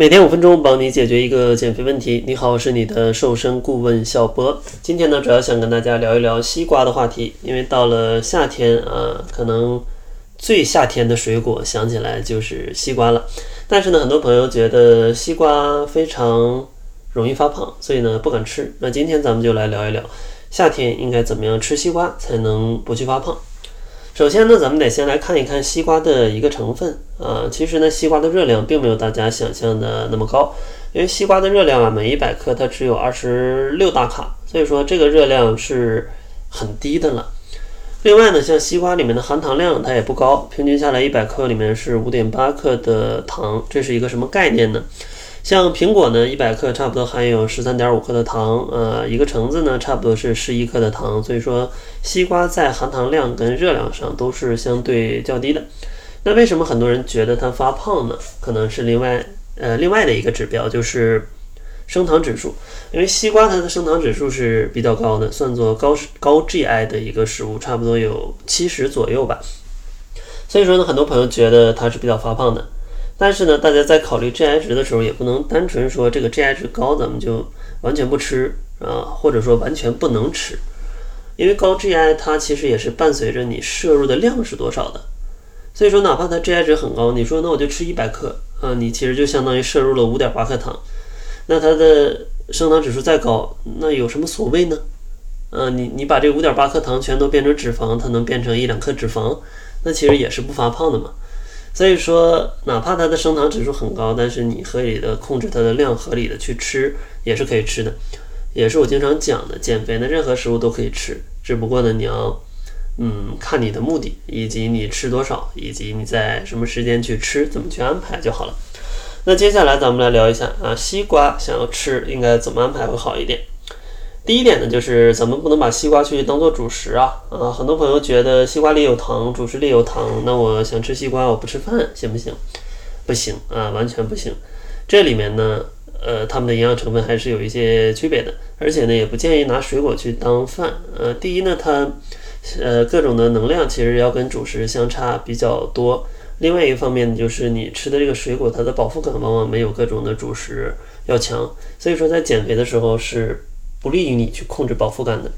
每天五分钟，帮你解决一个减肥问题。你好，我是你的瘦身顾问小博。今天呢，主要想跟大家聊一聊西瓜的话题。因为到了夏天啊，可能最夏天的水果想起来就是西瓜了。但是呢，很多朋友觉得西瓜非常容易发胖，所以呢不敢吃。那今天咱们就来聊一聊夏天应该怎么样吃西瓜才能不去发胖。首先呢，咱们得先来看一看西瓜的一个成分啊。其实呢，西瓜的热量并没有大家想象的那么高，因为西瓜的热量啊，每一百克它只有二十六大卡，所以说这个热量是很低的了。另外呢，像西瓜里面的含糖量它也不高，平均下来一百克里面是五点八克的糖，这是一个什么概念呢？像苹果呢，一百克差不多含有十三点五克的糖，呃，一个橙子呢，差不多是十一克的糖，所以说西瓜在含糖量跟热量上都是相对较低的。那为什么很多人觉得它发胖呢？可能是另外呃另外的一个指标就是升糖指数，因为西瓜它的升糖指数是比较高的，算作高高 GI 的一个食物，差不多有七十左右吧。所以说呢，很多朋友觉得它是比较发胖的。但是呢，大家在考虑 GI 值的时候，也不能单纯说这个 GI 值高，咱们就完全不吃啊，或者说完全不能吃，因为高 GI 它其实也是伴随着你摄入的量是多少的。所以说，哪怕它 GI 值很高，你说那我就吃一百克啊，你其实就相当于摄入了五点八克糖，那它的升糖指数再高，那有什么所谓呢？嗯，你你把这五点八克糖全都变成脂肪，它能变成一两克脂肪，那其实也是不发胖的嘛。所以说，哪怕它的升糖指数很高，但是你合理的控制它的量，合理的去吃也是可以吃的，也是我经常讲的，减肥的任何食物都可以吃，只不过呢，你要，嗯，看你的目的，以及你吃多少，以及你在什么时间去吃，怎么去安排就好了。那接下来咱们来聊一下啊，西瓜想要吃应该怎么安排会好一点。第一点呢，就是咱们不能把西瓜去当做主食啊啊！很多朋友觉得西瓜里有糖，主食里有糖，那我想吃西瓜，我不吃饭行不行？不行啊，完全不行。这里面呢，呃，它们的营养成分还是有一些区别的，而且呢，也不建议拿水果去当饭。呃，第一呢，它呃各种的能量其实要跟主食相差比较多。另外一个方面就是你吃的这个水果，它的饱腹感往往没有各种的主食要强，所以说在减肥的时候是。不利于你去控制饱腹感的，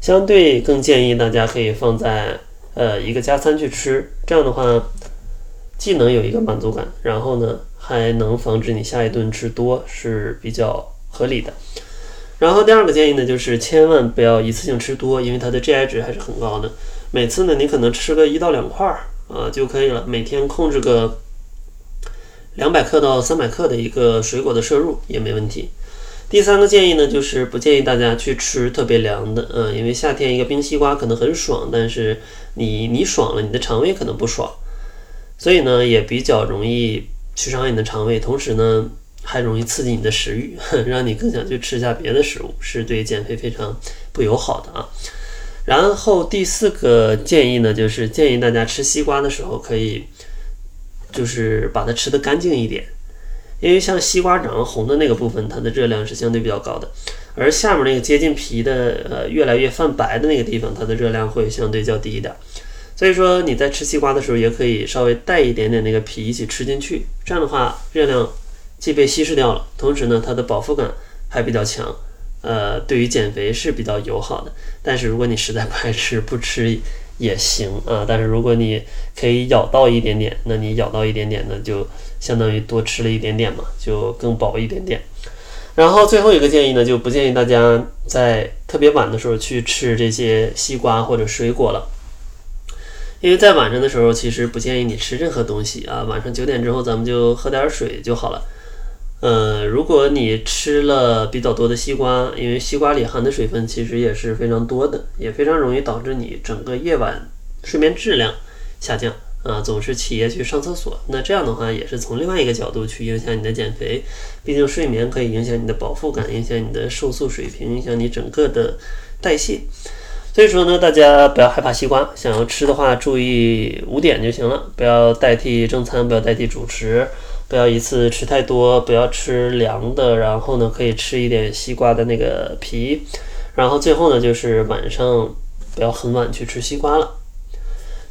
相对更建议大家可以放在呃一个加餐去吃，这样的话既能有一个满足感，然后呢还能防止你下一顿吃多是比较合理的。然后第二个建议呢就是千万不要一次性吃多，因为它的 GI 值还是很高的。每次呢你可能吃个一到两块儿啊就可以了，每天控制个两百克到三百克的一个水果的摄入也没问题。第三个建议呢，就是不建议大家去吃特别凉的，嗯，因为夏天一个冰西瓜可能很爽，但是你你爽了，你的肠胃可能不爽，所以呢也比较容易去伤你的肠胃，同时呢还容易刺激你的食欲，让你更想去吃下别的食物，是对减肥非常不友好的啊。然后第四个建议呢，就是建议大家吃西瓜的时候可以，就是把它吃得干净一点。因为像西瓜长红的那个部分，它的热量是相对比较高的，而下面那个接近皮的，呃，越来越泛白的那个地方，它的热量会相对较低一点。所以说你在吃西瓜的时候，也可以稍微带一点点那个皮一起吃进去，这样的话热量既被稀释掉了，同时呢它的饱腹感还比较强，呃，对于减肥是比较友好的。但是如果你实在不爱吃，不吃也行啊。但是如果你可以咬到一点点，那你咬到一点点呢就。相当于多吃了一点点嘛，就更饱一点点。然后最后一个建议呢，就不建议大家在特别晚的时候去吃这些西瓜或者水果了，因为在晚上的时候，其实不建议你吃任何东西啊。晚上九点之后，咱们就喝点水就好了。呃，如果你吃了比较多的西瓜，因为西瓜里含的水分其实也是非常多的，也非常容易导致你整个夜晚睡眠质量下降。啊，总是起夜去上厕所，那这样的话也是从另外一个角度去影响你的减肥。毕竟睡眠可以影响你的饱腹感，影响你的瘦素水平，影响你整个的代谢。所以说呢，大家不要害怕西瓜，想要吃的话，注意五点就行了，不要代替正餐，不要代替主食，不要一次吃太多，不要吃凉的，然后呢，可以吃一点西瓜的那个皮，然后最后呢，就是晚上不要很晚去吃西瓜了。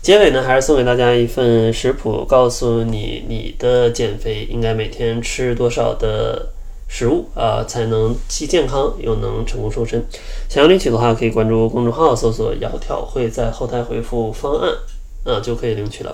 结尾呢，还是送给大家一份食谱，告诉你你的减肥应该每天吃多少的食物啊，才能既健康又能成功瘦身。想要领取的话，可以关注公众号，搜索“窈窕会”，在后台回复“方案”，啊，就可以领取了。